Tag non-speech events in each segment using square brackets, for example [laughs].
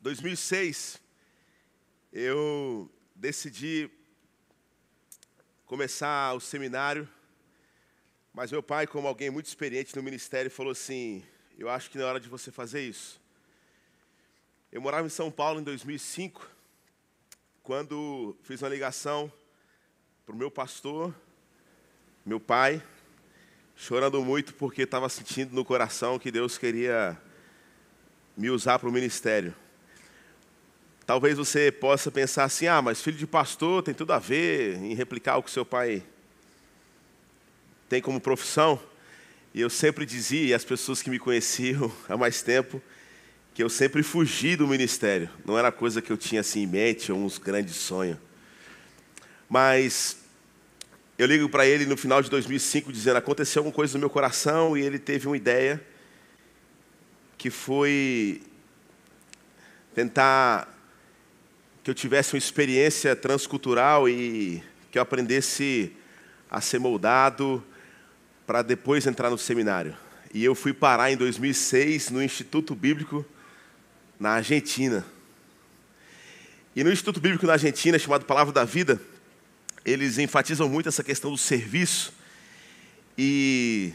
2006, eu decidi começar o seminário, mas meu pai, como alguém muito experiente no ministério, falou assim: Eu acho que não é hora de você fazer isso. Eu morava em São Paulo em 2005, quando fiz uma ligação para o meu pastor, meu pai, chorando muito porque estava sentindo no coração que Deus queria me usar para o ministério. Talvez você possa pensar assim: ah, mas filho de pastor tem tudo a ver em replicar o que seu pai tem como profissão. E eu sempre dizia, e as pessoas que me conheciam [laughs] há mais tempo, que eu sempre fugi do ministério. Não era coisa que eu tinha assim em mente, ou uns grandes sonhos. Mas eu ligo para ele no final de 2005 dizendo: aconteceu alguma coisa no meu coração e ele teve uma ideia que foi tentar que eu tivesse uma experiência transcultural e que eu aprendesse a ser moldado para depois entrar no seminário. E eu fui parar em 2006 no Instituto Bíblico na Argentina. E no Instituto Bíblico na Argentina, chamado Palavra da Vida, eles enfatizam muito essa questão do serviço. E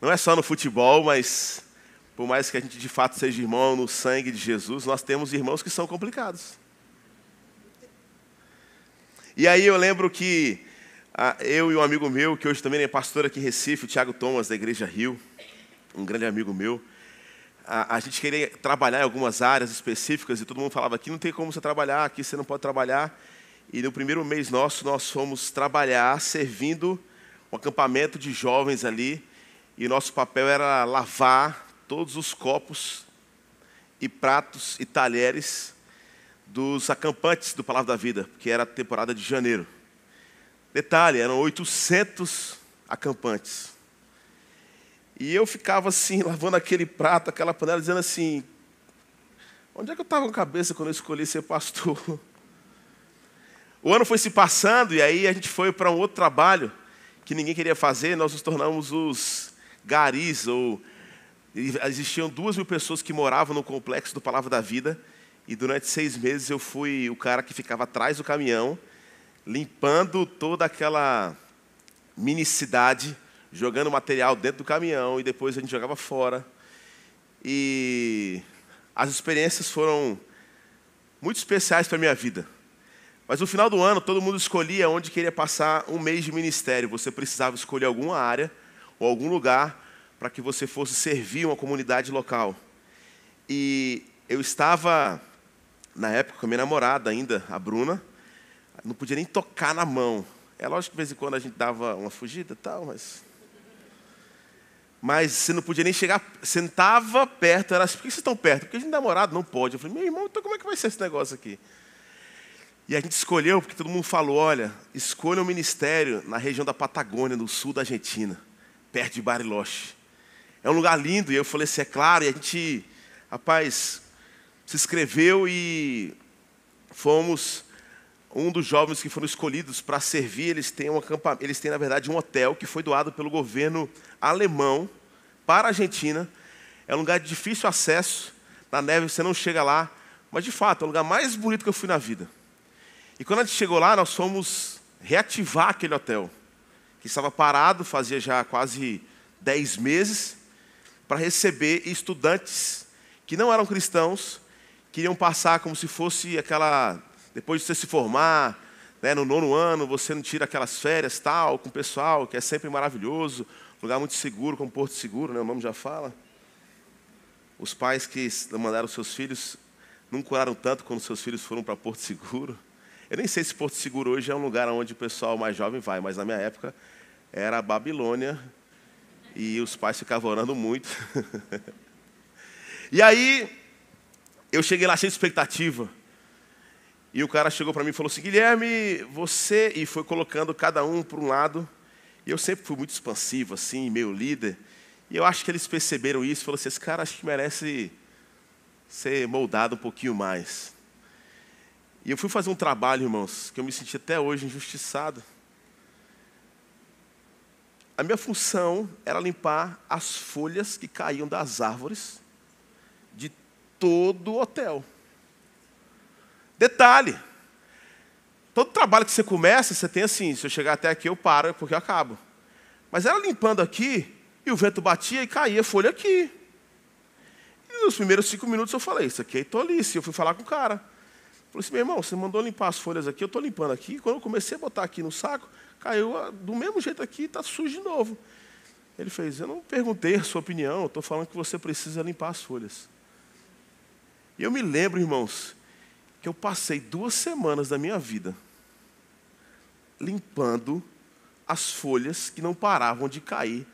não é só no futebol, mas por mais que a gente de fato seja irmão no sangue de Jesus, nós temos irmãos que são complicados. E aí eu lembro que ah, eu e um amigo meu, que hoje também é pastor aqui em Recife, o Tiago Thomas, da Igreja Rio, um grande amigo meu, a, a, gente queria trabalhar em algumas áreas específicas e todo mundo falava aqui não tem como você trabalhar, aqui você não pode trabalhar. E no primeiro mês nosso, nós fomos trabalhar servindo um acampamento de jovens ali. E nosso papel era lavar todos os copos e pratos e talheres dos acampantes do Palavra da Vida, que era a temporada de janeiro. Detalhe, eram 800 acampantes. E eu ficava assim, [laughs] lavando aquele prato, aquela panela, dizendo assim: onde é que eu estava com a cabeça quando eu escolhi ser pastor? [laughs] O ano foi se passando e aí a gente foi para um outro trabalho que ninguém queria fazer, nós nos tornamos os garis, ou existiam duas mil pessoas que moravam no complexo do Palavra da Vida, e durante seis meses eu fui o cara que ficava atrás do caminhão, limpando toda aquela mini cidade, jogando material dentro do caminhão e depois a gente jogava fora. E as experiências foram muito especiais para a minha vida. Mas no final do ano, todo mundo escolhia onde queria passar um mês de ministério. Você precisava escolher alguma área ou algum lugar para que você fosse servir uma comunidade local. E eu estava na época, com a minha namorada ainda, a Bruna, não podia nem tocar na mão. É lógico que de vez em quando a gente dava uma fugida tal, mas. Mas você não podia nem chegar, sentava perto, era assim, por que vocês estão perto? Porque a gente é namorado não pode. Eu falei, meu irmão, então como é que vai ser esse negócio aqui? E a gente escolheu, porque todo mundo falou, olha, escolha um ministério na região da Patagônia, no sul da Argentina, perto de Bariloche. É um lugar lindo, e eu falei assim, é claro, e a gente, rapaz, se inscreveu e fomos um dos jovens que foram escolhidos para servir. Eles têm, um acampamento, eles têm, na verdade, um hotel que foi doado pelo governo alemão para a Argentina. É um lugar de difícil acesso. Na neve você não chega lá. Mas, de fato, é o lugar mais bonito que eu fui na vida. E quando a gente chegou lá, nós fomos reativar aquele hotel, que estava parado fazia já quase 10 meses, para receber estudantes que não eram cristãos, queriam passar como se fosse aquela. Depois de você se formar, né, no nono ano, você não tira aquelas férias tal, com o pessoal, que é sempre maravilhoso, lugar muito seguro, como Porto Seguro, né, o nome já fala. Os pais que mandaram seus filhos não curaram tanto quando seus filhos foram para Porto Seguro. Eu nem sei se Porto Seguro hoje é um lugar onde o pessoal mais jovem vai, mas na minha época era a Babilônia e os pais ficavam orando muito. [laughs] e aí, eu cheguei lá cheio de expectativa. E o cara chegou para mim e falou assim: Guilherme, você. E foi colocando cada um para um lado. E eu sempre fui muito expansivo, assim, meio líder. E eu acho que eles perceberam isso e falaram assim: esse cara acho que merece ser moldado um pouquinho mais. E eu fui fazer um trabalho, irmãos, que eu me senti até hoje injustiçado. A minha função era limpar as folhas que caíam das árvores todo o hotel. Detalhe: todo trabalho que você começa, você tem assim: se eu chegar até aqui, eu paro, porque eu acabo. Mas ela limpando aqui, e o vento batia e caía folha aqui. E nos primeiros cinco minutos eu falei: Isso aqui é tolice. Eu fui falar com o cara. Falei assim: Meu irmão, você mandou limpar as folhas aqui, eu estou limpando aqui. Quando eu comecei a botar aqui no saco, caiu do mesmo jeito aqui, está sujo de novo. Ele fez: Eu não perguntei a sua opinião, eu estou falando que você precisa limpar as folhas. E eu me lembro, irmãos, que eu passei duas semanas da minha vida limpando as folhas que não paravam de cair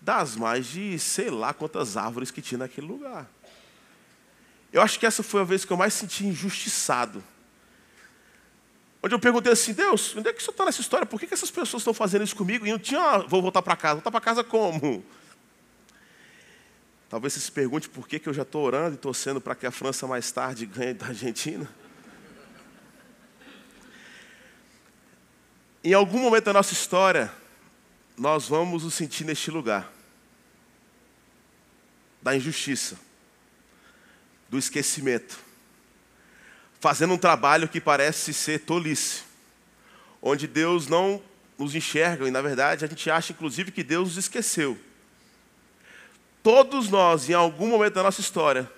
das mais de sei lá quantas árvores que tinha naquele lugar. Eu acho que essa foi a vez que eu mais senti injustiçado. Onde eu perguntei assim, Deus, onde é que o senhor está nessa história? Por que, que essas pessoas estão fazendo isso comigo? E não tinha, ah, vou voltar para casa. Voltar para casa como? Talvez você se pergunte por que, que eu já estou orando e torcendo para que a França mais tarde ganhe da Argentina. Em algum momento da nossa história, nós vamos nos sentir neste lugar da injustiça, do esquecimento, fazendo um trabalho que parece ser tolice, onde Deus não nos enxerga e, na verdade, a gente acha, inclusive, que Deus nos esqueceu. Todos nós, em algum momento da nossa história,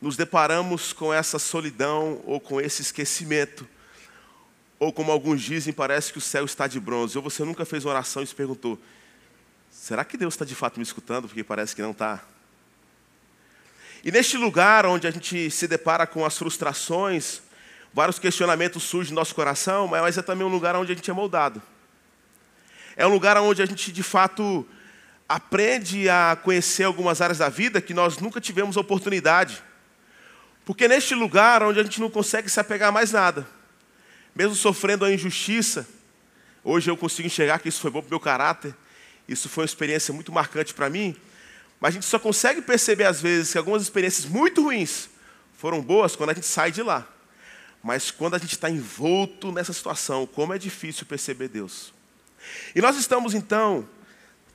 nos deparamos com essa solidão ou com esse esquecimento ou como alguns dizem, parece que o céu está de bronze. Ou você nunca fez uma oração e se perguntou: será que Deus está de fato me escutando? Porque parece que não está. E neste lugar onde a gente se depara com as frustrações, vários questionamentos surgem no nosso coração, mas é também um lugar onde a gente é moldado. É um lugar onde a gente de fato aprende a conhecer algumas áreas da vida que nós nunca tivemos oportunidade. Porque neste lugar onde a gente não consegue se apegar a mais nada, mesmo sofrendo a injustiça, hoje eu consigo enxergar que isso foi bom para o meu caráter, isso foi uma experiência muito marcante para mim, mas a gente só consegue perceber às vezes que algumas experiências muito ruins foram boas quando a gente sai de lá. Mas quando a gente está envolto nessa situação, como é difícil perceber Deus. E nós estamos então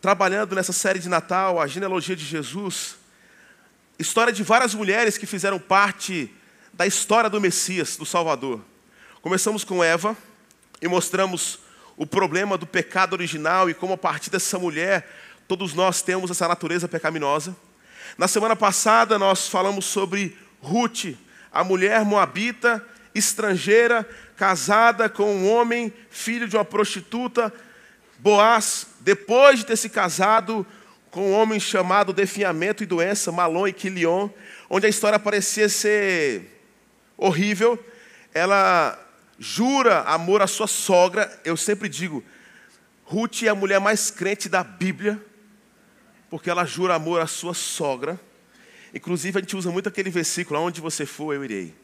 trabalhando nessa série de Natal, a genealogia de Jesus, história de várias mulheres que fizeram parte da história do Messias, do Salvador. Começamos com Eva e mostramos o problema do pecado original e como a partir dessa mulher todos nós temos essa natureza pecaminosa. Na semana passada nós falamos sobre Ruth, a mulher moabita, estrangeira, casada com um homem, filho de uma prostituta. Boaz, depois de ter se casado com um homem chamado definhamento e doença, Malon e Quilion, onde a história parecia ser horrível, ela jura amor à sua sogra, eu sempre digo, Ruth é a mulher mais crente da Bíblia, porque ela jura amor à sua sogra. Inclusive, a gente usa muito aquele versículo: aonde você for, eu irei.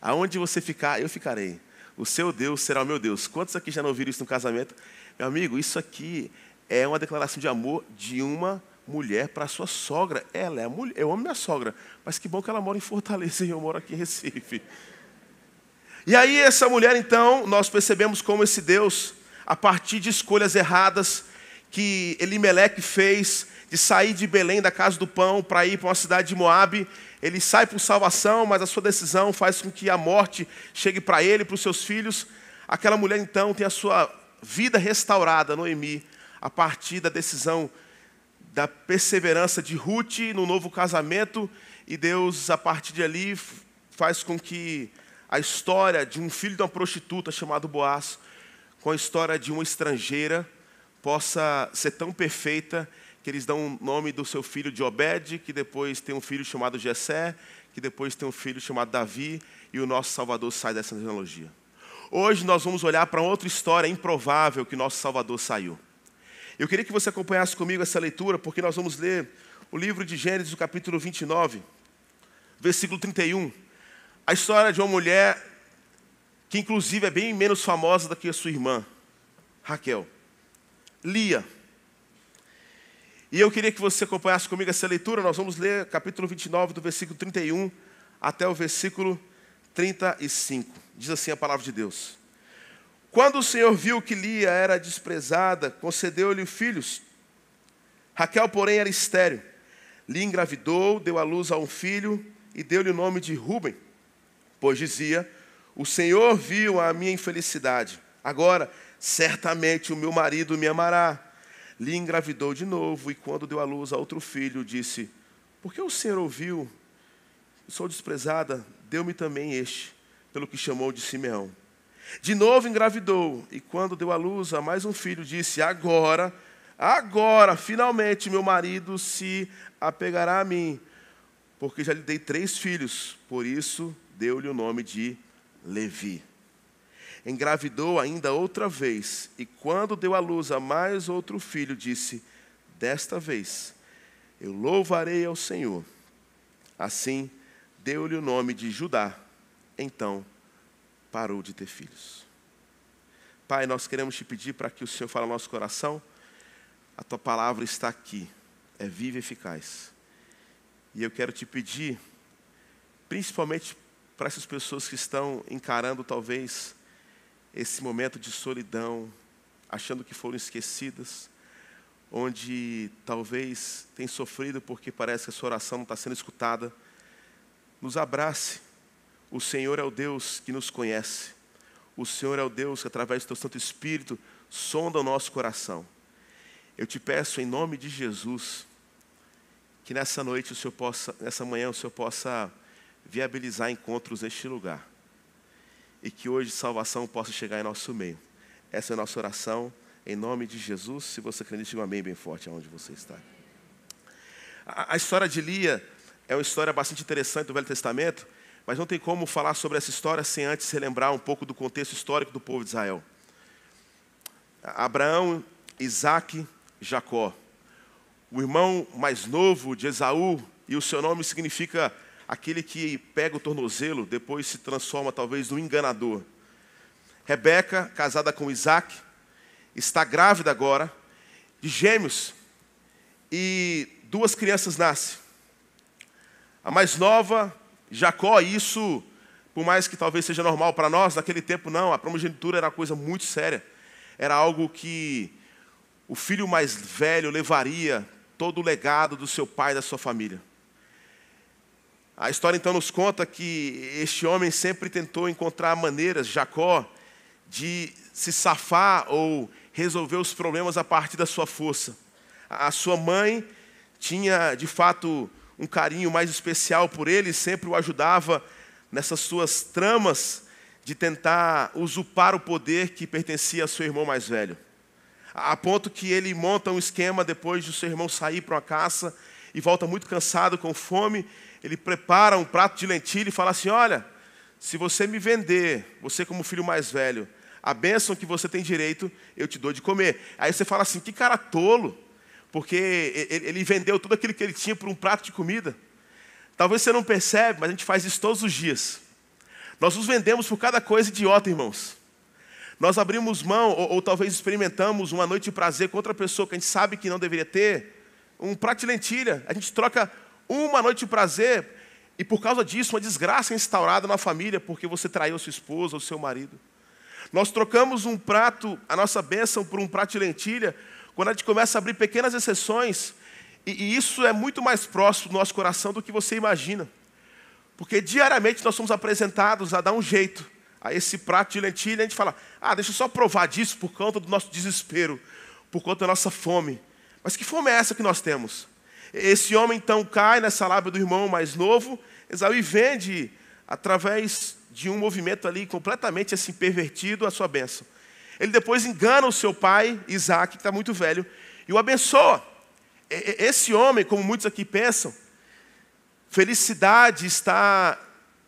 Aonde você ficar, eu ficarei. O seu Deus será o meu Deus. Quantos aqui já não ouviram isso no casamento? Meu amigo, isso aqui é uma declaração de amor de uma mulher para sua sogra. Ela é a mulher. Eu amo minha sogra, mas que bom que ela mora em Fortaleza e eu moro aqui em Recife. E aí, essa mulher, então, nós percebemos como esse Deus, a partir de escolhas erradas que Elimeleque fez, de sair de Belém, da casa do pão, para ir para uma cidade de Moabe, ele sai por salvação, mas a sua decisão faz com que a morte chegue para ele, para os seus filhos. Aquela mulher, então, tem a sua vida restaurada, Noemi, a partir da decisão da perseverança de Ruth no novo casamento, e Deus, a partir de ali, faz com que a história de um filho de uma prostituta chamado Boaz, com a história de uma estrangeira, possa ser tão perfeita que eles dão o nome do seu filho de Obed, que depois tem um filho chamado Jessé, que depois tem um filho chamado Davi, e o nosso Salvador sai dessa genealogia. Hoje nós vamos olhar para outra história improvável que nosso Salvador saiu. Eu queria que você acompanhasse comigo essa leitura, porque nós vamos ler o livro de Gênesis, o capítulo 29, versículo 31 a história de uma mulher que, inclusive, é bem menos famosa do que a sua irmã, Raquel. Lia. E eu queria que você acompanhasse comigo essa leitura. Nós vamos ler capítulo 29, do versículo 31 até o versículo 35. Diz assim a palavra de Deus. Quando o Senhor viu que Lia era desprezada, concedeu-lhe filhos. Raquel, porém, era estéril. Lia engravidou, deu à luz a um filho e deu-lhe o nome de Ruben, pois dizia: O Senhor viu a minha infelicidade. Agora, certamente o meu marido me amará. Lhe engravidou de novo e, quando deu à luz a outro filho, disse: Por que o Senhor ouviu? Sou desprezada, deu-me também este, pelo que chamou de Simeão. De novo engravidou e, quando deu à luz a mais um filho, disse: Agora, agora, finalmente meu marido se apegará a mim porque já lhe dei três filhos, por isso deu-lhe o nome de Levi. Engravidou ainda outra vez, e quando deu à luz a mais outro filho, disse: Desta vez eu louvarei ao Senhor. Assim, deu-lhe o nome de Judá. Então, parou de ter filhos. Pai, nós queremos te pedir para que o Senhor fale ao nosso coração. A tua palavra está aqui, é viva e eficaz e eu quero te pedir, principalmente para essas pessoas que estão encarando talvez esse momento de solidão, achando que foram esquecidas, onde talvez tem sofrido porque parece que a sua oração não está sendo escutada, nos abrace. O Senhor é o Deus que nos conhece. O Senhor é o Deus que, através do Teu Santo Espírito, sonda o nosso coração. Eu te peço, em nome de Jesus, que nessa noite o Senhor possa, nessa manhã o Senhor possa viabilizar encontros neste lugar. E que hoje salvação possa chegar em nosso meio. Essa é a nossa oração, em nome de Jesus. Se você acredita, diga um amém bem forte aonde você está. A, a história de Lia é uma história bastante interessante do Velho Testamento, mas não tem como falar sobre essa história sem antes relembrar um pouco do contexto histórico do povo de Israel. Abraão, Isaac, Jacó o irmão mais novo de Esaú, e o seu nome significa aquele que pega o tornozelo, depois se transforma talvez no enganador. Rebeca, casada com Isaac, está grávida agora, de gêmeos, e duas crianças nascem. A mais nova, Jacó, isso, por mais que talvez seja normal para nós, naquele tempo não, a primogenitura era uma coisa muito séria. Era algo que o filho mais velho levaria todo o legado do seu pai e da sua família. A história então nos conta que este homem sempre tentou encontrar maneiras, Jacó, de se safar ou resolver os problemas a partir da sua força. A sua mãe tinha, de fato, um carinho mais especial por ele, sempre o ajudava nessas suas tramas de tentar usurpar o poder que pertencia a seu irmão mais velho a ponto que ele monta um esquema depois de seu irmão sair para uma caça e volta muito cansado, com fome. Ele prepara um prato de lentilha e fala assim: Olha, se você me vender, você como filho mais velho, a bênção que você tem direito, eu te dou de comer. Aí você fala assim: Que cara tolo, porque ele vendeu tudo aquilo que ele tinha por um prato de comida. Talvez você não percebe, mas a gente faz isso todos os dias. Nós nos vendemos por cada coisa idiota, irmãos. Nós abrimos mão, ou, ou, talvez experimentamos uma noite de prazer com outra pessoa que a gente sabe que não deveria ter, um prato de lentilha. A gente troca uma noite de prazer e por causa disso uma desgraça é instaurada na família porque você traiu sua esposa ou seu marido. Nós trocamos um prato, a nossa bênção, por um prato de lentilha, quando a gente começa a abrir pequenas exceções, e, e isso é muito mais próximo do nosso coração do que você imagina. Porque diariamente nós somos apresentados a dar um jeito a esse prato de lentilha, a gente fala: ah, deixa eu só provar disso por conta do nosso desespero, por conta da nossa fome. Mas que fome é essa que nós temos? Esse homem então cai nessa lábia do irmão mais novo, Esaú vende, através de um movimento ali completamente assim pervertido, a sua bênção. Ele depois engana o seu pai, Isaac, que está muito velho, e o abençoa. Esse homem, como muitos aqui pensam, felicidade está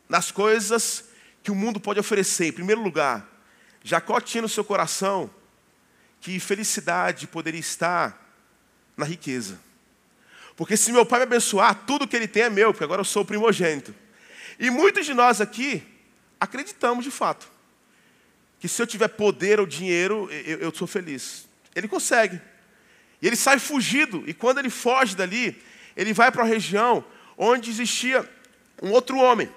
nas coisas que o mundo pode oferecer. Em primeiro lugar, Jacó tinha no seu coração que felicidade poderia estar na riqueza. Porque se meu pai me abençoar, tudo que ele tem é meu, porque agora eu sou o primogênito. E muitos de nós aqui acreditamos de fato que se eu tiver poder ou dinheiro, eu, eu sou feliz. Ele consegue. E ele sai fugido, e quando ele foge dali, ele vai para uma região onde existia um outro homem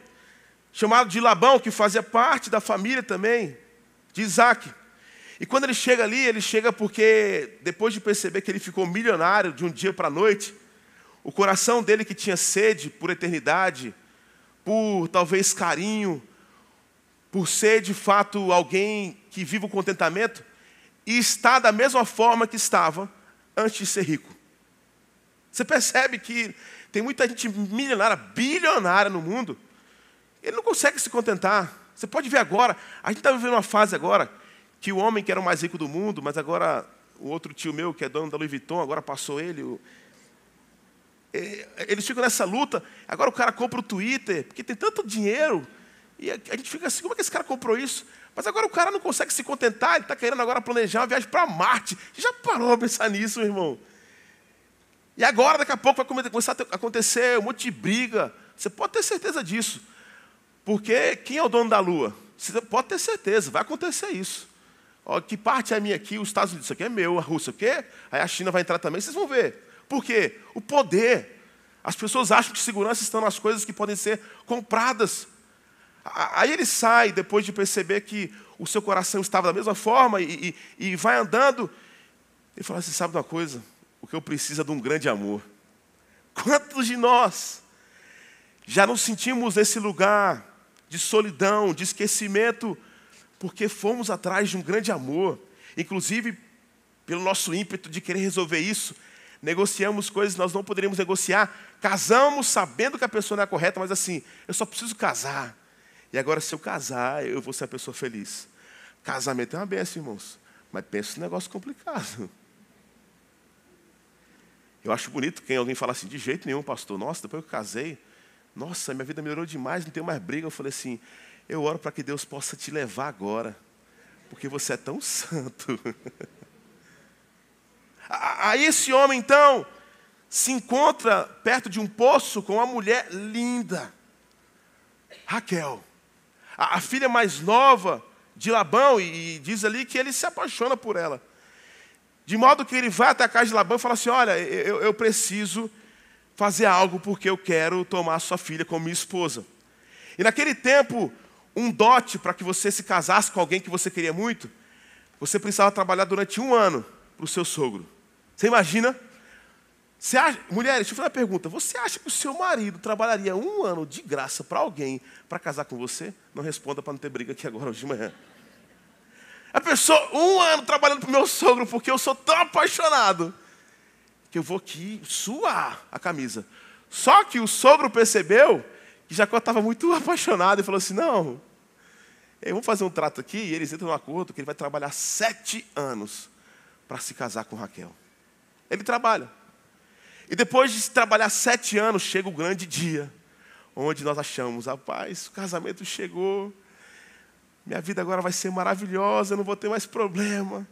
chamado de Labão, que fazia parte da família também de Isaac. E quando ele chega ali, ele chega porque, depois de perceber que ele ficou milionário de um dia para a noite, o coração dele que tinha sede por eternidade, por talvez carinho, por ser de fato alguém que vive o contentamento e está da mesma forma que estava antes de ser rico. Você percebe que tem muita gente milionária, bilionária no mundo, ele não consegue se contentar. Você pode ver agora, a gente está vivendo uma fase agora que o homem que era o mais rico do mundo, mas agora o outro tio meu, que é dono da Louis Vuitton, agora passou ele. Eles ficam nessa luta. Agora o cara compra o Twitter, porque tem tanto dinheiro. E a gente fica assim, como é que esse cara comprou isso? Mas agora o cara não consegue se contentar, ele está querendo agora planejar uma viagem para Marte. Já parou a pensar nisso, irmão? E agora, daqui a pouco, vai começar a acontecer um monte de briga. Você pode ter certeza disso. Porque quem é o dono da Lua? Você pode ter certeza, vai acontecer isso. Ó, que parte é minha aqui? Os Estados Unidos, isso aqui é meu, a Rússia, o quê? Aí a China vai entrar também, vocês vão ver. Por quê? O poder. As pessoas acham que segurança estão nas coisas que podem ser compradas. Aí ele sai, depois de perceber que o seu coração estava da mesma forma, e, e, e vai andando. Ele fala assim: sabe uma coisa? O que eu preciso é de um grande amor. [laughs] Quantos de nós já não sentimos esse lugar de solidão, de esquecimento, porque fomos atrás de um grande amor, inclusive pelo nosso ímpeto de querer resolver isso, negociamos coisas que nós não poderíamos negociar, casamos sabendo que a pessoa não é correta, mas assim, eu só preciso casar. E agora, se eu casar, eu vou ser a pessoa feliz. Casamento é uma benção, irmãos. Mas pensa num negócio complicado. Eu acho bonito quem alguém fala assim, de jeito nenhum, pastor. Nossa, depois que eu casei, nossa, minha vida melhorou demais, não tenho mais briga. Eu falei assim, eu oro para que Deus possa te levar agora, porque você é tão [laughs] santo. Aí esse homem, então, se encontra perto de um poço com uma mulher linda, Raquel a, a filha mais nova de Labão, e, e diz ali que ele se apaixona por ela. De modo que ele vai até a casa de Labão e fala assim: Olha, eu, eu preciso fazer algo porque eu quero tomar sua filha como minha esposa. E naquele tempo, um dote para que você se casasse com alguém que você queria muito, você precisava trabalhar durante um ano para o seu sogro. Você imagina? Você acha, mulheres, deixa eu fazer uma pergunta. Você acha que o seu marido trabalharia um ano de graça para alguém para casar com você? Não responda para não ter briga aqui agora hoje de manhã. A pessoa, um ano trabalhando para o meu sogro, porque eu sou tão apaixonado, que eu vou aqui suar a camisa. Só que o sogro percebeu que Jacó estava muito [laughs] apaixonado e falou assim: não, vamos fazer um trato aqui. E eles entram no acordo que ele vai trabalhar sete anos para se casar com Raquel. Ele trabalha. E depois de trabalhar sete anos, chega o grande dia, onde nós achamos, rapaz, o casamento chegou, minha vida agora vai ser maravilhosa, eu não vou ter mais problema.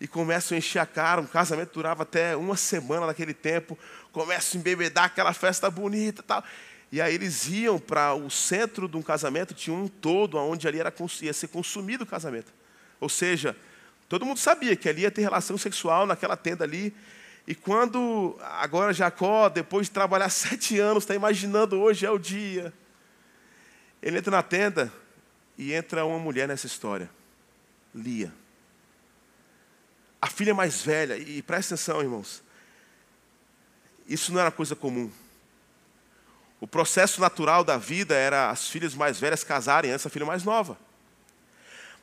E começam a encher a cara, um casamento durava até uma semana naquele tempo, começam a embebedar aquela festa bonita tal. E aí eles iam para o centro de um casamento, tinha um todo, onde ali era, ia ser consumido o casamento. Ou seja, todo mundo sabia que ali ia ter relação sexual naquela tenda ali, e quando agora Jacó, depois de trabalhar [laughs] sete anos, está imaginando hoje é o dia, ele entra na tenda e entra uma mulher nessa história, Lia. A filha mais velha, e presta atenção, irmãos, isso não era coisa comum. O processo natural da vida era as filhas mais velhas casarem antes da filha mais nova.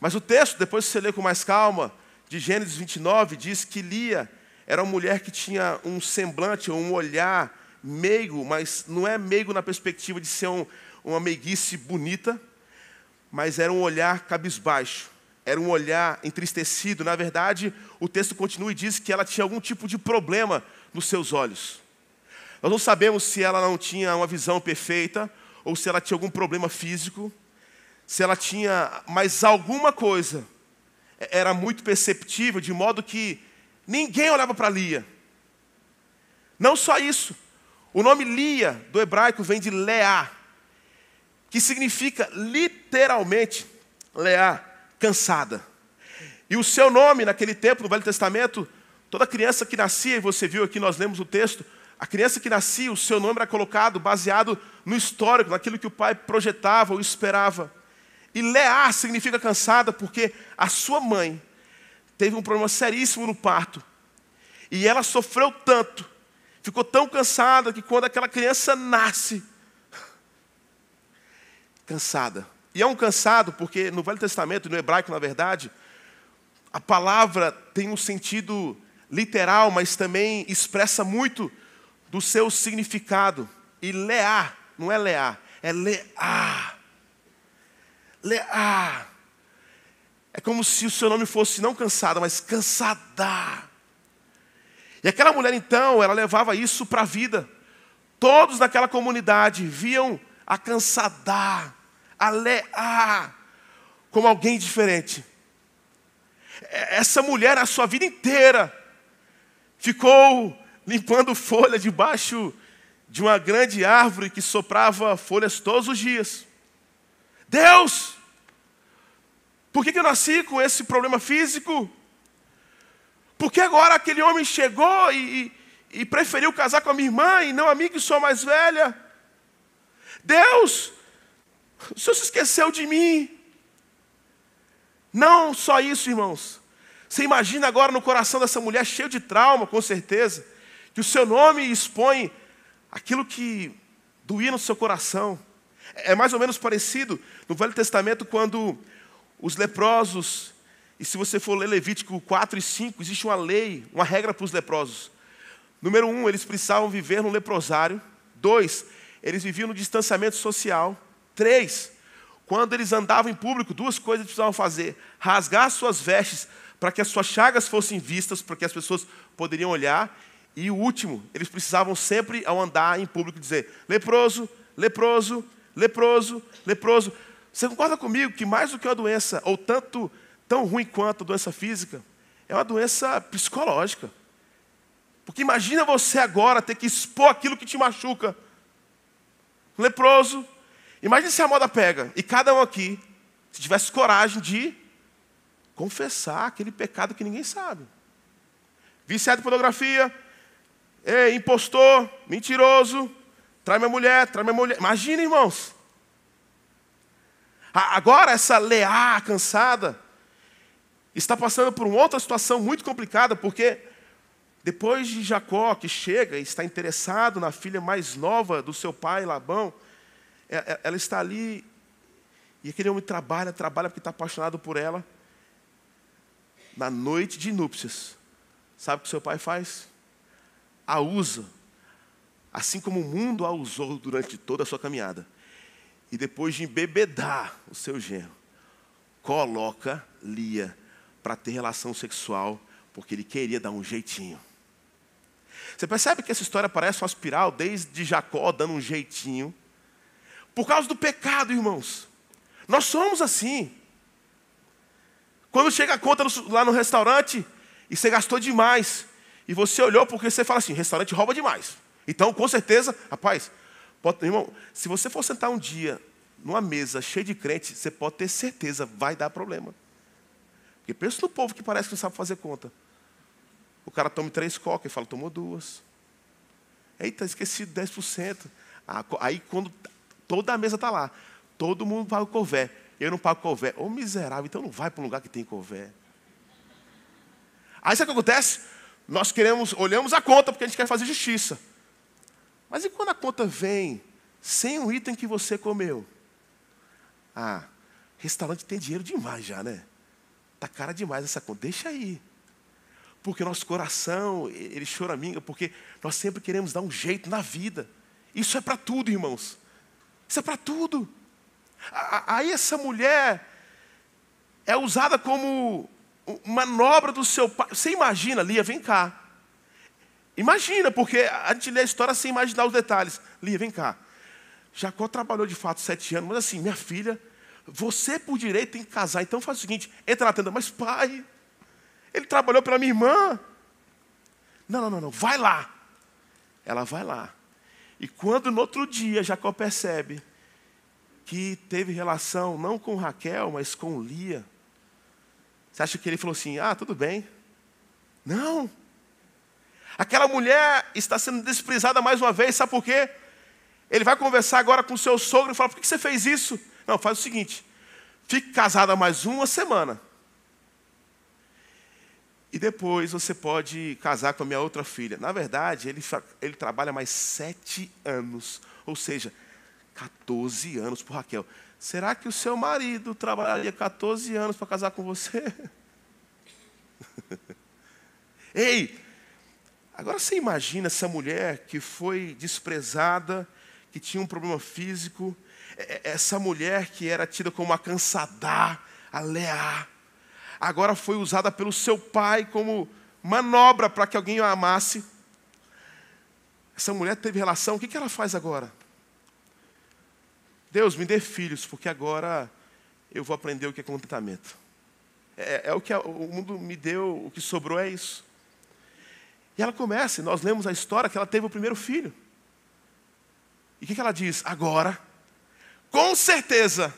Mas o texto, depois que você lê com mais calma, de Gênesis 29, diz que Lia era uma mulher que tinha um semblante, um olhar meigo, mas não é meigo na perspectiva de ser um, uma meiguice bonita, mas era um olhar cabisbaixo, era um olhar entristecido. Na verdade, o texto continua e diz que ela tinha algum tipo de problema nos seus olhos. Nós não sabemos se ela não tinha uma visão perfeita, ou se ela tinha algum problema físico, se ela tinha, mas alguma coisa era muito perceptível, de modo que Ninguém olhava para Lia. Não só isso. O nome Lia, do hebraico, vem de Leá, que significa literalmente, Leá, cansada. E o seu nome, naquele tempo, no Velho Testamento, toda criança que nascia, e você viu aqui, nós lemos o texto, a criança que nascia, o seu nome era colocado baseado no histórico, naquilo que o pai projetava ou esperava. E Leá significa cansada porque a sua mãe teve um problema seríssimo no parto. E ela sofreu tanto, ficou tão cansada que quando aquela criança nasce, cansada. E é um cansado porque no Velho Testamento, no hebraico, na verdade, a palavra tem um sentido literal, mas também expressa muito do seu significado. E lear, não é lear, é lear. Lear. É como se o seu nome fosse não cansada, mas cansada. E aquela mulher então, ela levava isso para a vida. Todos naquela comunidade viam a cansada, a lear, como alguém diferente. Essa mulher, a sua vida inteira, ficou limpando folha debaixo de uma grande árvore que soprava folhas todos os dias. Deus, por que, que eu nasci com esse problema físico? Por que agora aquele homem chegou e, e, e preferiu casar com a minha irmã e não a mim que sou mais velha? Deus, o Senhor se esqueceu de mim. Não só isso, irmãos. Você imagina agora no coração dessa mulher cheio de trauma, com certeza, que o seu nome expõe aquilo que doía no seu coração. É mais ou menos parecido no Velho Testamento quando os leprosos, e se você for ler Levítico 4 e 5, existe uma lei, uma regra para os leprosos. Número um, eles precisavam viver no leprosário. Dois, eles viviam no distanciamento social. Três, quando eles andavam em público, duas coisas precisavam fazer: rasgar suas vestes para que as suas chagas fossem vistas, para que as pessoas poderiam olhar. E o último, eles precisavam sempre, ao andar em público, dizer: leproso, leproso, leproso, leproso. Você concorda comigo que mais do que uma doença, ou tanto tão ruim quanto a doença física, é uma doença psicológica? Porque imagina você agora ter que expor aquilo que te machuca. Leproso. Imagina se a moda pega e cada um aqui, se tivesse coragem de confessar aquele pecado que ninguém sabe. Viciado em pornografia, impostor, mentiroso, trai minha mulher, trai minha mulher. Imagina, irmãos. Agora, essa Leá cansada está passando por uma outra situação muito complicada, porque depois de Jacó, que chega e está interessado na filha mais nova do seu pai, Labão, é, é, ela está ali, e aquele homem trabalha, trabalha porque está apaixonado por ela na noite de núpcias, sabe o que seu pai faz? A usa, assim como o mundo a usou durante toda a sua caminhada. E depois de embebedar o seu genro, coloca Lia para ter relação sexual, porque ele queria dar um jeitinho. Você percebe que essa história parece uma espiral desde Jacó dando um jeitinho, por causa do pecado, irmãos. Nós somos assim. Quando chega a conta lá no restaurante e você gastou demais, e você olhou porque você fala assim: restaurante rouba demais. Então, com certeza, rapaz, pode, irmão, se você for sentar um dia numa mesa cheia de crente, você pode ter certeza, vai dar problema. Porque pensa no povo que parece que não sabe fazer conta. O cara toma três cocas e fala, tomou duas. Eita, esqueci 10%. Aí quando toda a mesa está lá, todo mundo paga o cové. Eu não pago cové. Ô miserável, então não vai para um lugar que tem cové. Aí sabe o que acontece? Nós queremos, olhamos a conta porque a gente quer fazer justiça. Mas e quando a conta vem sem um item que você comeu? Ah, restaurante tem dinheiro demais já, né? Tá cara demais essa conta. Deixa aí. Porque nosso coração, ele choraminga, porque nós sempre queremos dar um jeito na vida. Isso é para tudo, irmãos. Isso é para tudo. Aí essa mulher é usada como manobra do seu pai. Você imagina, Lia, vem cá. Imagina, porque a gente lê a história sem imaginar os detalhes. Lia, vem cá. Jacó trabalhou de fato sete anos, mas assim, minha filha, você por direito tem que casar. Então faz o seguinte: entra na tenda, mas pai, ele trabalhou pela minha irmã. Não, não, não, não, vai lá. Ela vai lá. E quando no outro dia Jacó percebe que teve relação não com Raquel, mas com Lia. Você acha que ele falou assim: ah, tudo bem? Não. Aquela mulher está sendo desprezada mais uma vez, sabe por quê? Ele vai conversar agora com o seu sogro e fala: por que você fez isso? Não, faz o seguinte: fique casada mais uma semana. E depois você pode casar com a minha outra filha. Na verdade, ele, ele trabalha mais sete anos. Ou seja, 14 anos por Raquel. será que o seu marido trabalharia 14 anos para casar com você? [laughs] Ei, agora você imagina essa mulher que foi desprezada, que tinha um problema físico, essa mulher que era tida como a cansadá, a leá, agora foi usada pelo seu pai como manobra para que alguém a amasse. Essa mulher teve relação, o que ela faz agora? Deus, me dê filhos, porque agora eu vou aprender o que é contentamento. É, é o que o mundo me deu, o que sobrou é isso. E ela começa, nós lemos a história que ela teve o primeiro filho. E o que ela diz? Agora, com certeza,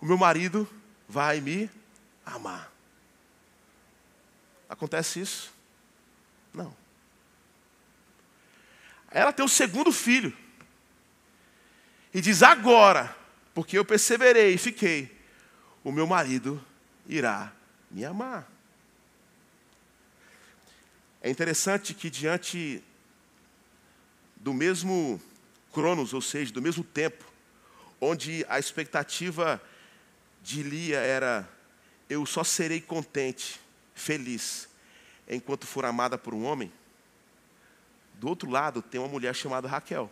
o meu marido vai me amar. Acontece isso? Não. Ela tem o segundo filho. E diz: Agora, porque eu perseverei e fiquei, o meu marido irá me amar. É interessante que, diante do mesmo cronos, ou seja, do mesmo tempo, onde a expectativa de Lia era: eu só serei contente, feliz, enquanto for amada por um homem. Do outro lado, tem uma mulher chamada Raquel.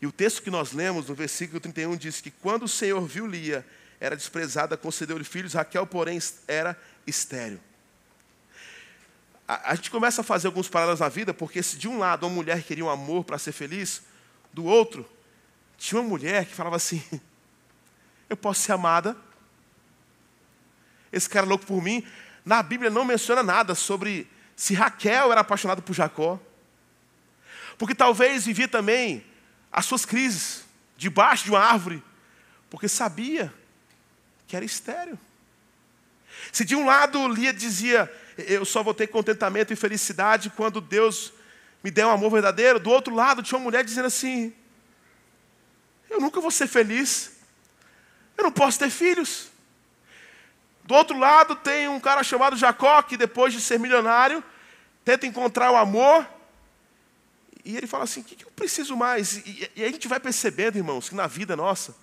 E o texto que nós lemos, no versículo 31, diz que quando o Senhor viu Lia, era desprezada, concedeu-lhe filhos, Raquel, porém, era estéril. A, a, gente começa a fazer alguns paralelos na vida, porque se de um lado uma mulher queria um amor para ser feliz, do outro, tinha uma mulher que falava assim: [laughs] Eu posso ser amada, esse cara louco por mim. Na Bíblia não menciona nada sobre se Raquel era apaixonada por Jacó. Porque talvez vivia também as suas crises debaixo de uma árvore, porque sabia que era estéreo. Se de um lado Lia dizia, eu só vou ter contentamento e felicidade quando Deus me der um amor verdadeiro, do outro lado tinha uma mulher dizendo assim: eu nunca vou ser feliz, eu não posso ter filhos. Do outro lado tem um cara chamado Jacó, que depois de ser milionário, tenta encontrar o amor, e ele fala assim: o que eu preciso mais? E, e a gente vai percebendo, irmãos, que na vida nossa,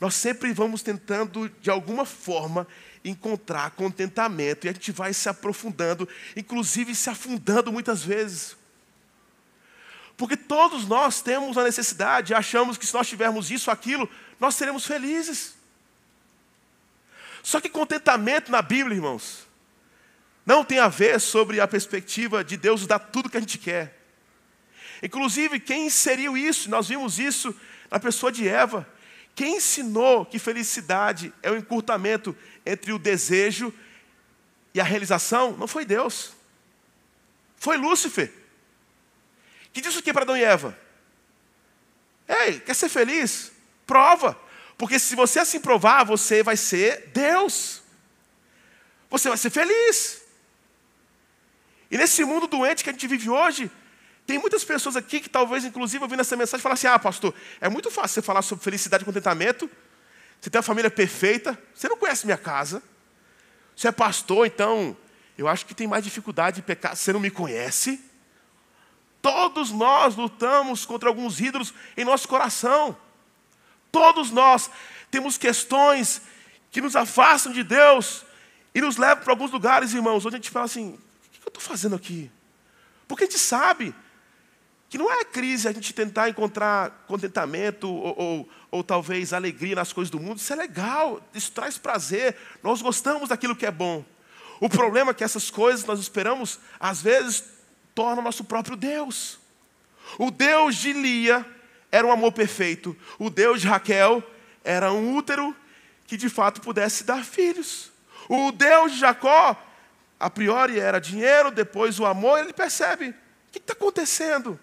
nós sempre vamos tentando, de alguma forma, encontrar contentamento, e a gente vai se aprofundando, inclusive se afundando muitas vezes. Porque todos nós temos a necessidade, achamos que se nós tivermos isso, aquilo, nós seremos felizes. Só que contentamento na Bíblia, irmãos, não tem a ver sobre a perspectiva de Deus dar tudo que a gente quer. Inclusive, quem inseriu isso, nós vimos isso na pessoa de Eva. Quem ensinou que felicidade é o encurtamento entre o desejo e a realização? Não foi Deus. Foi Lúcifer. Que disse o que para Adão e Eva? Ei, quer ser feliz? Prova. Porque se você assim provar, você vai ser Deus. Você vai ser feliz. E nesse mundo doente que a gente vive hoje, tem muitas pessoas aqui que talvez, inclusive, ouvindo essa mensagem, falam assim: ah, pastor, é muito fácil você falar sobre felicidade e contentamento. Você tem uma família perfeita, você não conhece minha casa. Você é pastor, então eu acho que tem mais dificuldade de pecar. Você não me conhece? Todos nós lutamos contra alguns ídolos em nosso coração. Todos nós temos questões que nos afastam de Deus e nos levam para alguns lugares, irmãos, onde a gente fala assim: o que eu estou fazendo aqui? Porque a gente sabe que não é crise a gente tentar encontrar contentamento ou, ou, ou, talvez alegria nas coisas do mundo. Isso é legal, isso traz prazer. Nós gostamos daquilo que é bom. O problema é que essas coisas nós esperamos, às vezes, tornam nosso próprio Deus. O Deus de Lia era um amor perfeito. O Deus de Raquel era um útero que de fato pudesse dar filhos. O Deus de Jacó, a priori era dinheiro, depois o amor, ele percebe: o que está acontecendo?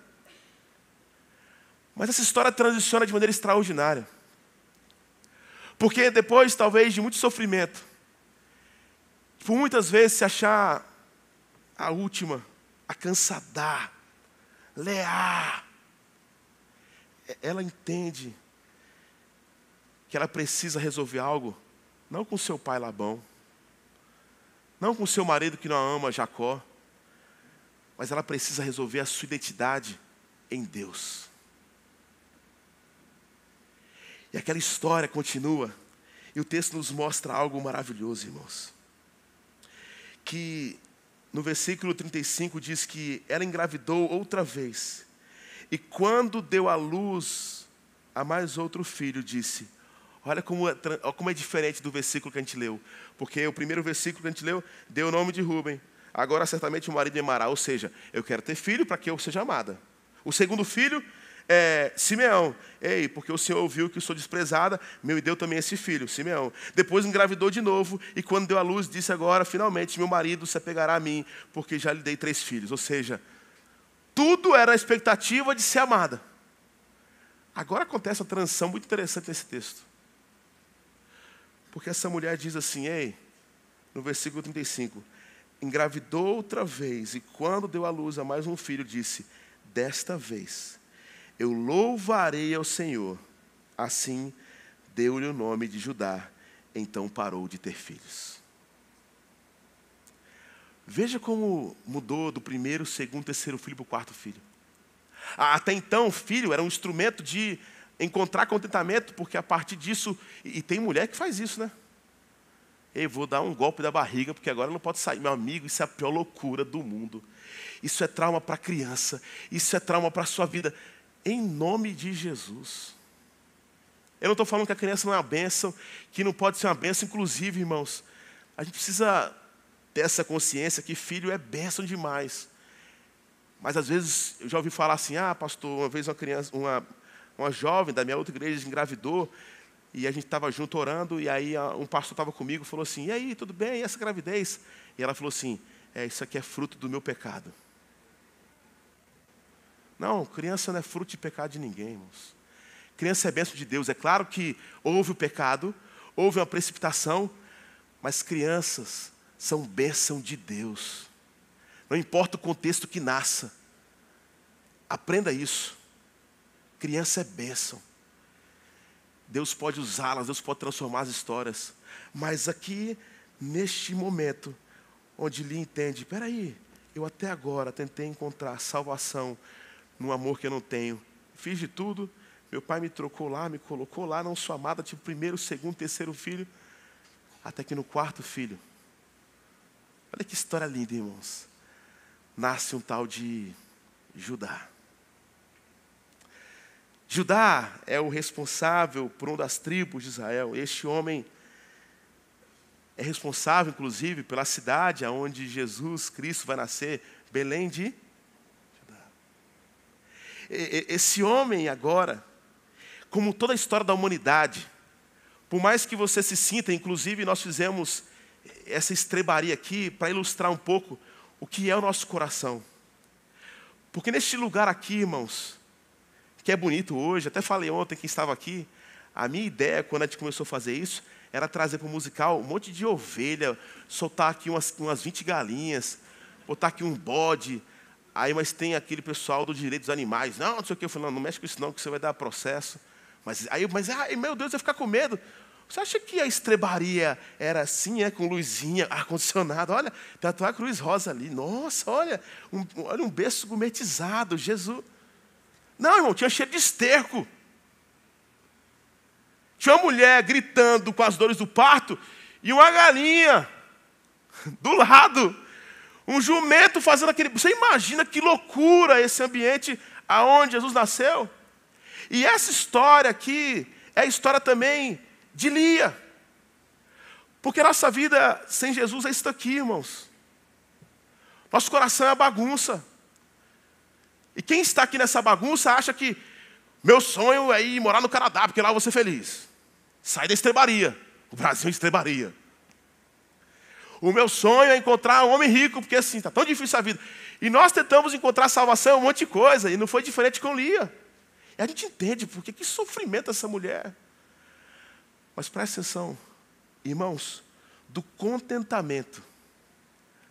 Mas essa história transiciona de maneira extraordinária. Porque depois, talvez, de muito sofrimento, por muitas vezes se achar a última, a cansadar, lear, ela entende que ela precisa resolver algo, não com seu pai Labão, não com seu marido que não a ama, Jacó, mas ela precisa resolver a sua identidade em Deus. E aquela história continua. E o texto nos mostra algo maravilhoso, irmãos. Que no versículo 35 diz que ela engravidou outra vez. E quando deu à luz a mais outro filho, disse: Olha como é, como é diferente do versículo que a gente leu. Porque o primeiro versículo que a gente leu deu o nome de Rubem. Agora certamente o marido me amará. Ou seja, eu quero ter filho para que eu seja amada. O segundo filho é, Simeão, ei, porque o Senhor ouviu que sou desprezada, meu e deu também esse filho, Simeão. Depois engravidou de novo, e quando deu à luz, disse agora, finalmente, meu marido se apegará a mim, porque já lhe dei três filhos. Ou seja, tudo era a expectativa de ser amada. Agora acontece uma transição muito interessante nesse texto. Porque essa mulher diz assim, ei, no versículo 35, engravidou outra vez, e quando deu à luz a mais um filho, disse, desta vez eu louvarei ao Senhor. Assim deu-lhe o nome de Judá, então parou de ter filhos. Veja como mudou do primeiro, segundo, terceiro filho para o quarto filho. Até então, o filho era um instrumento de encontrar contentamento, porque a partir disso, e tem mulher que faz isso, né? Eu vou dar um golpe da barriga, porque agora não pode sair. Meu amigo, isso é a pior loucura do mundo. Isso é trauma para criança, isso é trauma para a sua vida em nome de Jesus. Eu não estou falando que a criança não é uma bênção, que não pode ser uma bênção, inclusive, irmãos, a gente precisa ter essa consciência que filho é bênção demais. Mas às vezes eu já ouvi falar assim, ah, pastor, uma vez uma criança, uma, uma jovem da minha outra igreja engravidou, e a gente estava junto orando, e aí um pastor estava comigo e falou assim, e aí, tudo bem? E essa gravidez? E ela falou assim, é, isso aqui é fruto do meu pecado. Não, criança não é fruto de pecado de ninguém, irmãos. Criança é bênção de Deus. É claro que houve o pecado, houve uma precipitação, mas crianças são bênção de Deus. Não importa o contexto que nasça. Aprenda isso. Criança é bênção. Deus pode usá-las, Deus pode transformar as histórias. Mas aqui, neste momento, onde Lee entende, peraí, eu até agora tentei encontrar salvação num amor que eu não tenho. Fiz de tudo, meu pai me trocou lá, me colocou lá, não sou amada, tive primeiro, segundo, terceiro filho, até que no quarto filho. Olha que história linda, irmãos. Nasce um tal de Judá. Judá é o responsável por uma das tribos de Israel. Este homem é responsável, inclusive, pela cidade onde Jesus Cristo vai nascer, Belém de esse homem agora, como toda a história da humanidade, por mais que você se sinta, inclusive nós fizemos essa estrebaria aqui para ilustrar um pouco o que é o nosso coração. Porque neste lugar aqui, irmãos, que é bonito hoje, até falei ontem que estava aqui, a minha ideia quando a gente começou a fazer isso era trazer para o musical um monte de ovelha, soltar aqui umas, umas 20 galinhas, botar aqui um bode, Aí, mas tem aquele pessoal do direito dos animais. Não, não sei o que. Eu falei, não, não mexe com isso não, que você vai dar processo. Mas, aí, mas ai, meu Deus, eu ficar com medo. Você acha que a estrebaria era assim, é, com luzinha, [laughs] ar-condicionado? Olha, tem a cruz rosa ali. Nossa, olha, um, olha um berço gourmetizado, Jesus. Não, irmão, tinha cheiro de esterco. Tinha uma mulher gritando com as dores do parto e uma galinha do lado um jumento fazendo aquele. Você imagina que loucura esse ambiente aonde Jesus nasceu? E essa história aqui é a história também de Lia. Porque nossa vida sem Jesus é isso aqui, irmãos. Nosso coração é bagunça. E quem está aqui nessa bagunça acha que meu sonho é ir morar no Canadá, porque lá eu vou ser feliz. Sai da estrebaria. O Brasil é estrebaria. O meu sonho é encontrar um homem rico, porque assim, está tão difícil a vida. E nós tentamos encontrar salvação, um monte de coisa, e não foi diferente com Lia. E a gente entende porque que sofrimento essa mulher. Mas preste atenção, irmãos, do contentamento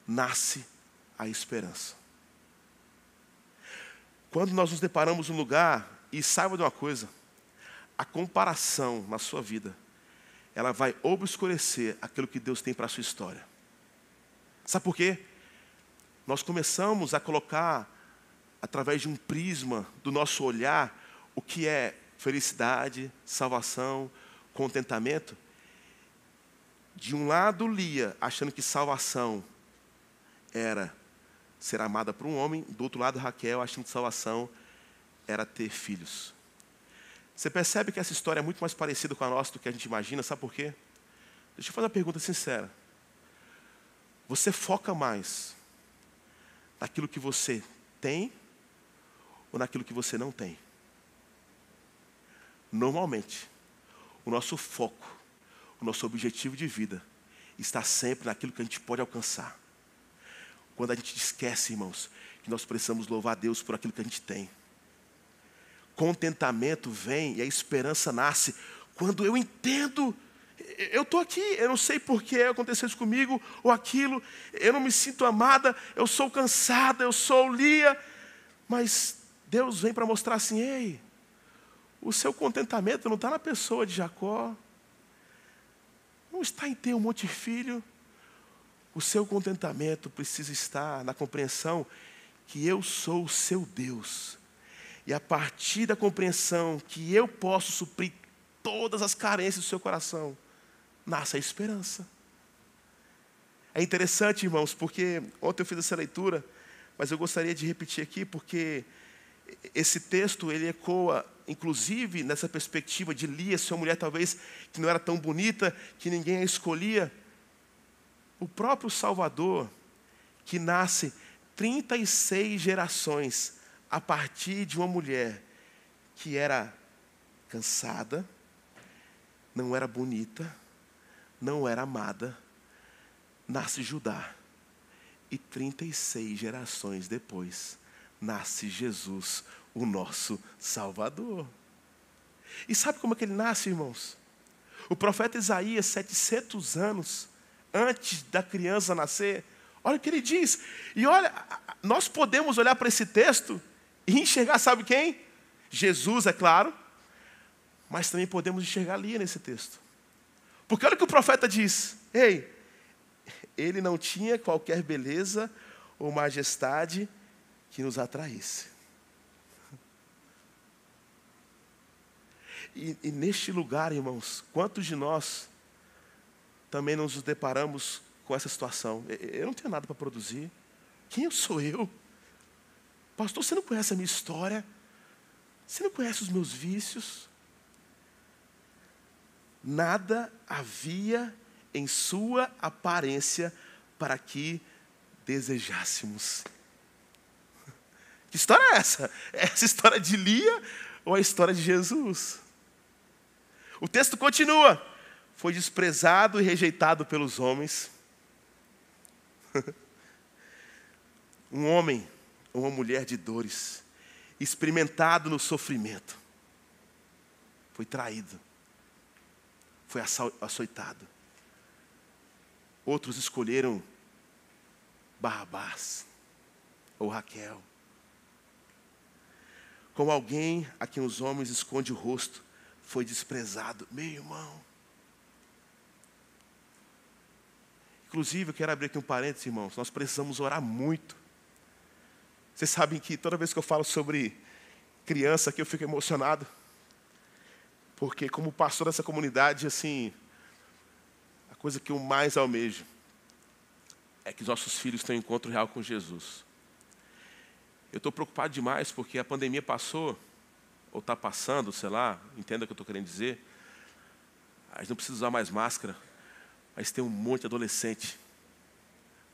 nasce a esperança. Quando nós nos deparamos num lugar, e saiba de uma coisa, a comparação na sua vida, ela vai obscurecer aquilo que Deus tem para a sua história. Sabe por quê? Nós começamos a colocar, através de um prisma do nosso olhar, o que é felicidade, salvação, contentamento. De um lado, Lia, achando que salvação era ser amada por um homem, do outro lado, Raquel, achando que salvação era ter filhos. Você percebe que essa história é muito mais parecida com a nossa do que a gente imagina, sabe por quê? Deixa eu fazer uma pergunta sincera. Você foca mais naquilo que você tem ou naquilo que você não tem? Normalmente, o nosso foco, o nosso objetivo de vida está sempre naquilo que a gente pode alcançar. Quando a gente esquece, irmãos, que nós precisamos louvar a Deus por aquilo que a gente tem. Contentamento vem e a esperança nasce quando eu entendo eu estou aqui, eu não sei por que aconteceu isso comigo ou aquilo, eu não me sinto amada, eu sou cansada, eu sou Lia, mas Deus vem para mostrar assim: ei, o seu contentamento não está na pessoa de Jacó, não está em ter um monte de filho, o seu contentamento precisa estar na compreensão que eu sou o seu Deus, e a partir da compreensão que eu posso suprir todas as carências do seu coração, nasce a esperança. É interessante, irmãos, porque ontem eu fiz essa leitura, mas eu gostaria de repetir aqui, porque esse texto ele ecoa, inclusive, nessa perspectiva de Lia, ser uma mulher talvez que não era tão bonita, que ninguém a escolhia. O próprio Salvador, que nasce 36 gerações a partir de uma mulher que era cansada, não era bonita, não era amada, nasce Judá. E 36 gerações depois, nasce Jesus, o nosso Salvador. E sabe como é que ele nasce, irmãos? O profeta Isaías, 700 anos antes da criança nascer, olha o que ele diz. E olha, nós podemos olhar para esse texto e enxergar, sabe quem? Jesus, é claro, mas também podemos enxergar ali nesse texto. Porque olha o que o profeta diz: Ei, ele não tinha qualquer beleza ou majestade que nos atraísse. E, e, neste lugar, irmãos, quantos de nós também nos deparamos com essa situação? Eu não tenho nada para produzir. Quem sou eu? Pastor, você não conhece a minha história? Você não conhece os meus vícios? Nada havia em sua aparência para que desejássemos. Que história é essa? É essa história de Lia ou a história de Jesus? O texto continua. Foi desprezado e rejeitado pelos homens. [laughs] um homem ou uma mulher de dores, experimentado no sofrimento, foi traído foi açoitado. Outros escolheram Barrabás ou Raquel. Como alguém a quem os homens escondem o rosto, foi desprezado. Meu irmão. Inclusive, eu quero abrir aqui um parênteses, irmãos. Nós precisamos orar muito. Vocês sabem que toda vez que eu falo sobre criança aqui, eu fico emocionado. Porque como pastor dessa comunidade, assim, a coisa que eu mais almejo é que os nossos filhos tenham um encontro real com Jesus. Eu estou preocupado demais porque a pandemia passou, ou está passando, sei lá, entenda o que eu estou querendo dizer. A gente não precisa usar mais máscara, mas tem um monte de adolescente,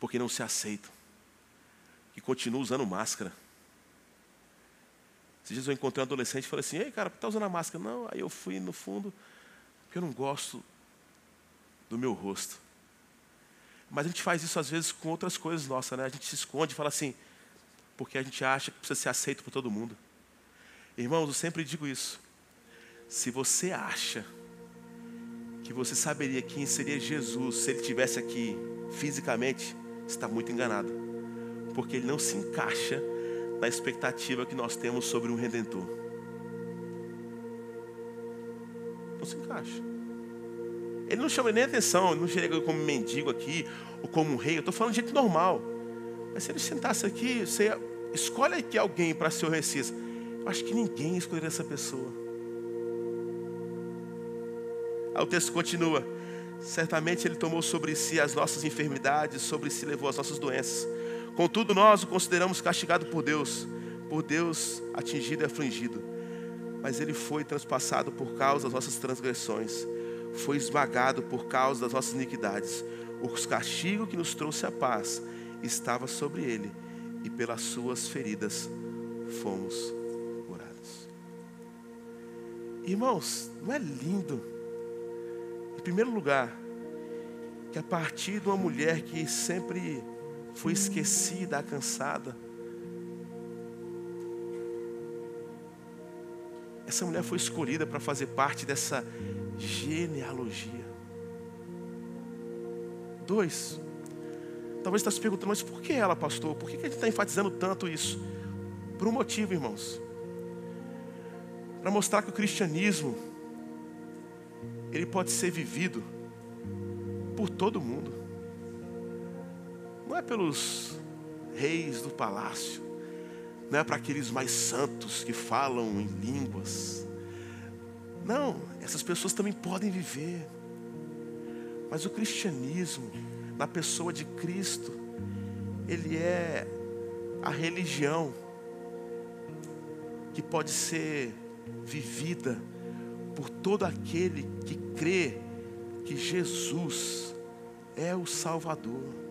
porque não se aceitam, que continua usando máscara. Esses dias eu encontrei um adolescente e falei assim, ei cara, está usando a máscara? Não, aí eu fui no fundo, porque eu não gosto do meu rosto. Mas a gente faz isso às vezes com outras coisas nossas, né? A gente se esconde e fala assim, porque a gente acha que precisa ser aceito por todo mundo. Irmãos, eu sempre digo isso. Se você acha que você saberia quem seria Jesus se ele estivesse aqui fisicamente, está muito enganado. Porque ele não se encaixa na expectativa que nós temos sobre um redentor. Não se encaixa. Ele não chama nem atenção, ele não chega como mendigo aqui, ou como um rei, eu estou falando de gente normal. Mas se ele sentasse aqui, você escolhe aqui alguém para ser o Messias. Eu acho que ninguém escolheria essa pessoa. Aí o texto continua. Certamente ele tomou sobre si as nossas enfermidades, sobre si levou as nossas doenças. Contudo, nós o consideramos castigado por Deus, por Deus atingido e afligido. Mas ele foi transpassado por causa das nossas transgressões, foi esmagado por causa das nossas iniquidades. O castigo que nos trouxe a paz estava sobre ele, e pelas suas feridas fomos curados. Irmãos, não é lindo? Em primeiro lugar, que a partir de uma mulher que sempre foi esquecida, cansada, essa mulher foi escolhida para fazer parte dessa genealogia. Dois, talvez está se perguntando, mas por que ela, pastor? Por que a gente está enfatizando tanto isso? Por um motivo, irmãos. Para mostrar que o cristianismo, ele pode ser vivido por todo mundo. Não é pelos reis do palácio, não é para aqueles mais santos que falam em línguas. Não, essas pessoas também podem viver. Mas o cristianismo, na pessoa de Cristo, ele é a religião que pode ser vivida por todo aquele que crê que Jesus é o Salvador.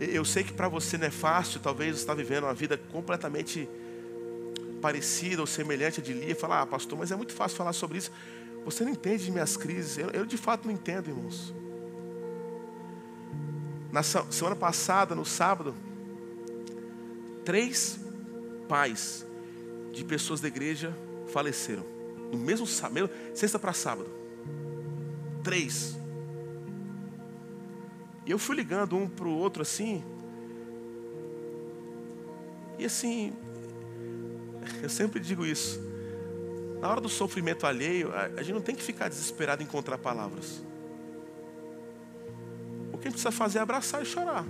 Eu sei que para você não é fácil, talvez você está vivendo uma vida completamente parecida ou semelhante a de Lia, falar, ah, pastor, mas é muito fácil falar sobre isso. Você não entende de minhas crises. Eu, eu de fato não entendo, irmãos. Na semana passada, no sábado, três pais de pessoas da igreja faleceram. No mesmo sábado, sexta para sábado. Três. E eu fui ligando um para o outro assim. E assim, eu sempre digo isso. Na hora do sofrimento alheio, a gente não tem que ficar desesperado em encontrar palavras. O que a gente precisa fazer é abraçar e chorar.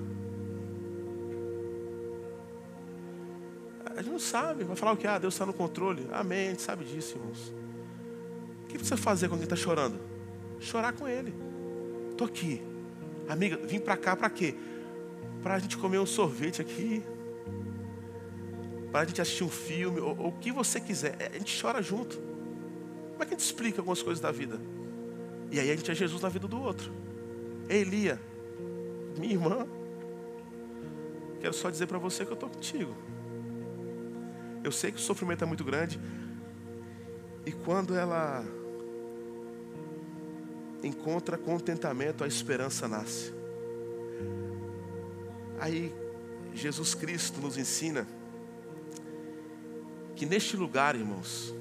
A gente não sabe, vai falar o que? Ah, Deus está no controle. Amém, a gente sabe disso, irmãos. O que precisa fazer quando ele está chorando? Chorar com ele. Estou aqui. Amiga, vim para cá para quê? Para a gente comer um sorvete aqui, para a gente assistir um filme, ou, ou, o que você quiser. É, a gente chora junto. Como é que a gente explica algumas coisas da vida? E aí a gente é Jesus na vida do outro. Ei, Elia, minha irmã, quero só dizer para você que eu estou contigo. Eu sei que o sofrimento é muito grande. E quando ela encontra contentamento, a esperança nasce. Aí Jesus Cristo nos ensina que neste lugar, irmãos,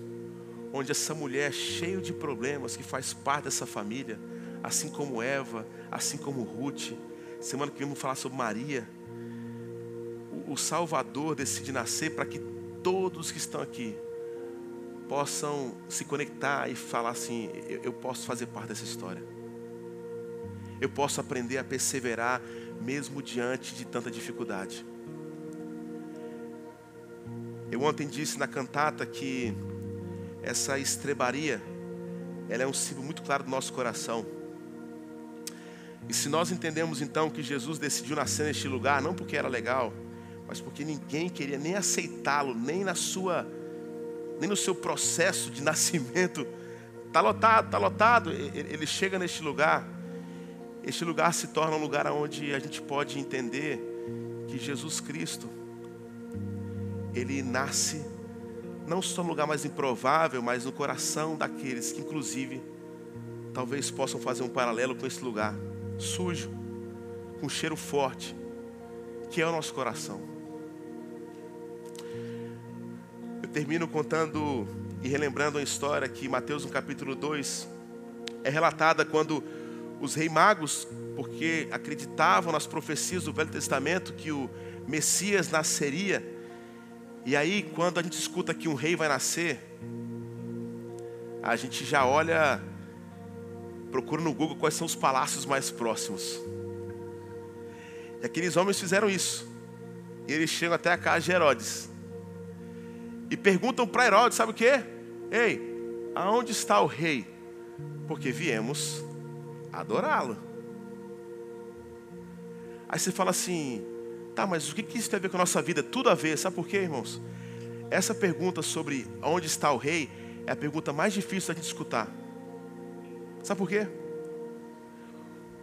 onde essa mulher cheia de problemas, que faz parte dessa família, assim como Eva, assim como Ruth, semana que vem vamos falar sobre Maria, o Salvador decide nascer para que todos que estão aqui possam se conectar e falar assim: eu, eu posso fazer parte dessa história. Eu posso aprender a perseverar mesmo diante de tanta dificuldade. Eu ontem disse na cantata que essa estrebaria, ela é um símbolo muito claro do nosso coração. E se nós entendemos então que Jesus decidiu nascer neste lugar, não porque era legal, mas porque ninguém queria nem aceitá-lo, nem na sua, nem no seu processo de [laughs] nascimento. Está lotado, está lotado. Ele chega neste lugar. Este lugar se torna um lugar onde a gente pode entender que Jesus Cristo ele nasce não só no lugar mais improvável, mas no coração daqueles que, inclusive, talvez possam fazer um paralelo com esse lugar sujo, com cheiro forte, que é o nosso coração. Termino contando e relembrando uma história que Mateus no capítulo 2 é relatada quando os reis magos, porque acreditavam nas profecias do Velho Testamento que o Messias nasceria, e aí, quando a gente escuta que um rei vai nascer, a gente já olha, procura no Google quais são os palácios mais próximos. E aqueles homens fizeram isso. E eles chegam até a casa de Herodes. E perguntam para Herodes, sabe o que? Ei, Aonde está o rei? Porque viemos adorá-lo. Aí você fala assim, tá, mas o que isso tem a ver com a nossa vida? Tudo a ver, sabe por quê, irmãos? Essa pergunta sobre onde está o rei é a pergunta mais difícil da gente escutar. Sabe por quê?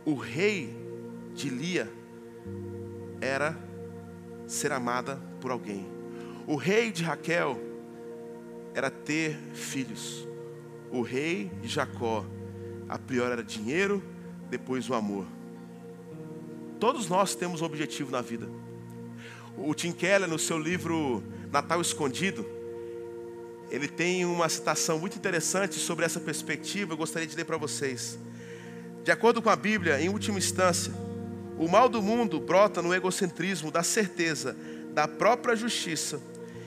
O rei de Lia era ser amada por alguém. O rei de Raquel era ter filhos. O rei de Jacó, a pior era dinheiro, depois o amor. Todos nós temos um objetivo na vida. O Tim Keller, no seu livro Natal Escondido, ele tem uma citação muito interessante sobre essa perspectiva, eu gostaria de ler para vocês. De acordo com a Bíblia, em última instância, o mal do mundo brota no egocentrismo da certeza da própria justiça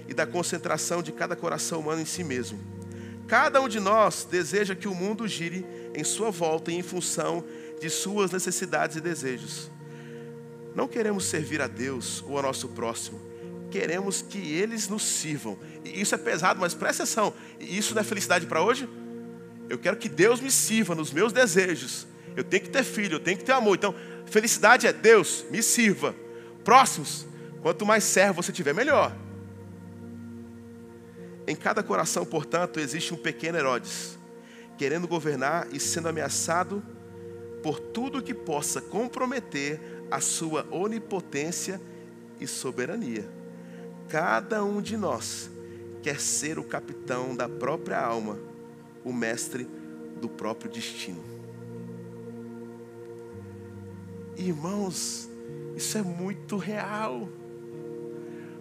e da concentração de cada coração humano em si mesmo. Cada um de nós deseja que o mundo gire em sua volta e em função de suas necessidades e desejos. Não queremos servir a Deus ou ao nosso próximo, queremos que eles nos sirvam. E isso é pesado, mas presta atenção: isso não é felicidade para hoje? Eu quero que Deus me sirva nos meus desejos. Eu tenho que ter filho, eu tenho que ter amor. Então, felicidade é Deus, me sirva. Próximos, quanto mais servo você tiver, melhor. Em cada coração, portanto, existe um pequeno Herodes, querendo governar e sendo ameaçado por tudo que possa comprometer a sua onipotência e soberania. Cada um de nós quer ser o capitão da própria alma, o mestre do próprio destino. Irmãos, isso é muito real.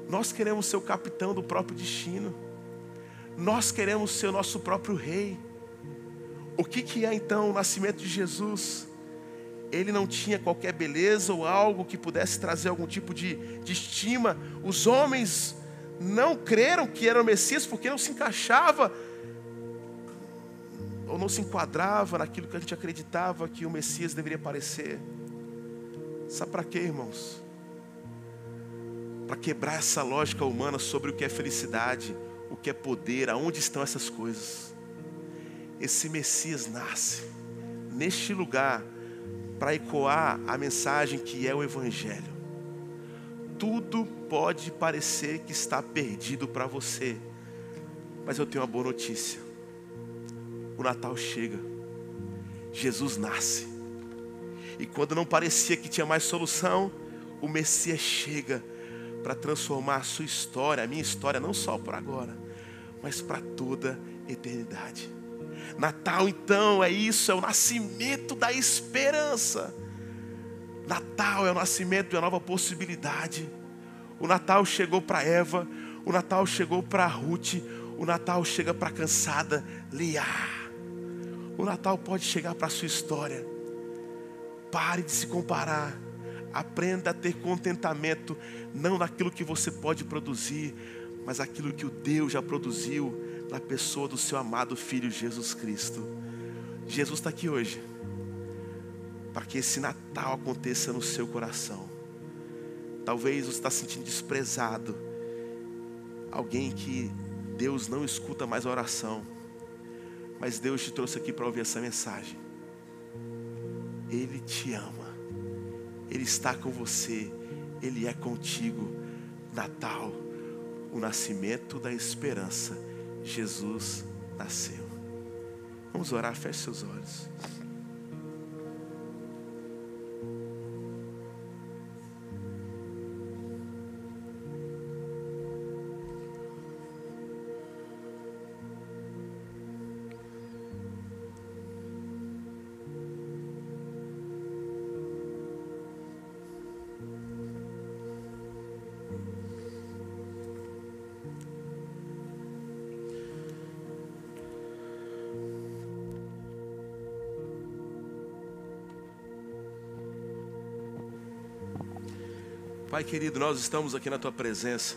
Nós queremos ser o capitão do próprio destino. Nós queremos ser o nosso próprio rei. O que, que é então o nascimento de Jesus? Ele não tinha qualquer beleza ou algo que pudesse trazer algum tipo de, de estima. Os homens não creram que era o Messias porque não se encaixava ou não se enquadrava naquilo que a gente acreditava que o Messias deveria parecer. Sabe para quê, irmãos? Para quebrar essa lógica humana sobre o que é felicidade, o que é poder, aonde estão essas coisas. Esse Messias nasce neste lugar para ecoar a mensagem que é o Evangelho. Tudo pode parecer que está perdido para você, mas eu tenho uma boa notícia. O Natal chega, Jesus nasce, e quando não parecia que tinha mais solução, o Messias chega para transformar a sua história, a minha história, não só por agora, mas para toda eternidade. Natal, então, é isso, é o nascimento da esperança. Natal é o nascimento de uma nova possibilidade. O Natal chegou para Eva, o Natal chegou para Ruth, o Natal chega para a cansada Lia. O Natal pode chegar para a sua história. Pare de se comparar. Aprenda a ter contentamento, não naquilo que você pode produzir, mas aquilo que o Deus já produziu na pessoa do seu amado Filho Jesus Cristo. Jesus está aqui hoje, para que esse Natal aconteça no seu coração. Talvez você está se sentindo desprezado, alguém que Deus não escuta mais a oração, mas Deus te trouxe aqui para ouvir essa mensagem. Ele te ama, Ele está com você, Ele é contigo. Natal o nascimento da esperança. Jesus nasceu. Vamos orar, feche seus olhos. Pai querido, nós estamos aqui na tua presença.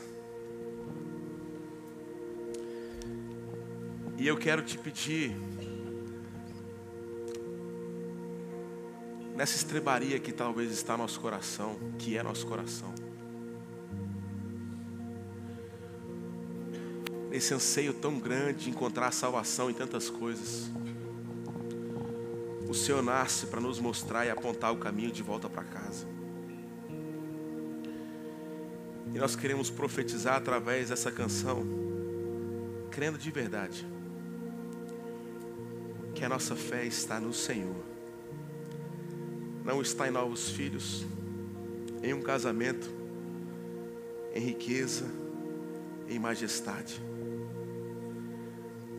E eu quero te pedir, nessa estrebaria que talvez está nosso coração, que é nosso coração. nesse anseio tão grande de encontrar salvação em tantas coisas. O Senhor nasce para nos mostrar e apontar o caminho de volta para casa. E nós queremos profetizar através dessa canção, crendo de verdade, que a nossa fé está no Senhor, não está em novos filhos, em um casamento, em riqueza, em majestade.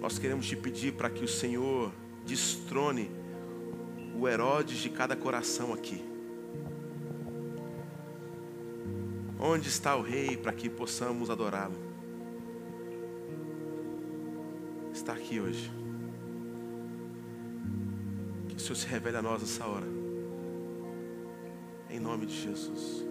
Nós queremos te pedir para que o Senhor destrone o Herodes de cada coração aqui. Onde está o Rei para que possamos adorá-lo? Está aqui hoje. Que o Senhor se revele a nós nessa hora. Em nome de Jesus.